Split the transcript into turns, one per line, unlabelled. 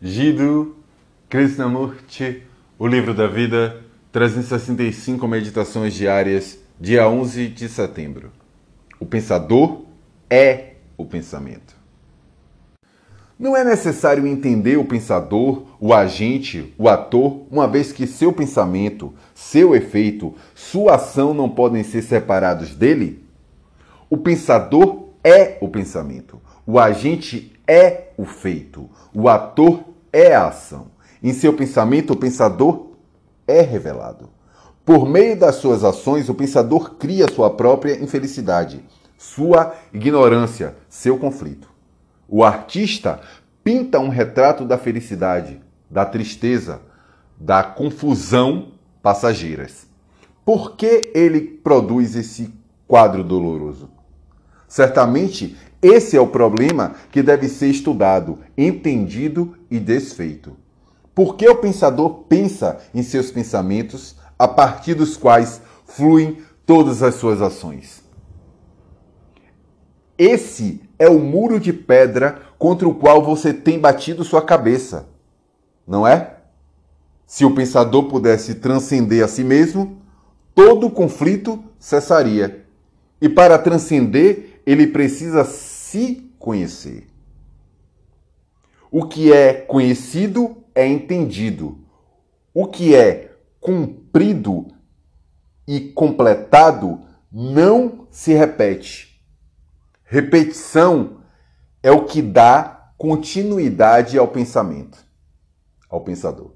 Jiddu Krishnamurti, O Livro da Vida, 365 Meditações Diárias, dia 11 de setembro. O pensador é o pensamento. Não é necessário entender o pensador, o agente, o ator, uma vez que seu pensamento, seu efeito, sua ação não podem ser separados dele? O pensador é o pensamento, o agente é o feito, o ator é a ação. Em seu pensamento, o pensador é revelado. Por meio das suas ações, o pensador cria sua própria infelicidade, sua ignorância, seu conflito. O artista pinta um retrato da felicidade, da tristeza, da confusão passageiras. Por que ele produz esse quadro doloroso? Certamente, esse é o problema que deve ser estudado, entendido e desfeito. Por que o pensador pensa em seus pensamentos, a partir dos quais fluem todas as suas ações? Esse é o muro de pedra contra o qual você tem batido sua cabeça, não é? Se o pensador pudesse transcender a si mesmo, todo conflito cessaria. E para transcender, ele precisa se conhecer. O que é conhecido é entendido. O que é cumprido e completado não se repete. Repetição é o que dá continuidade ao pensamento, ao pensador.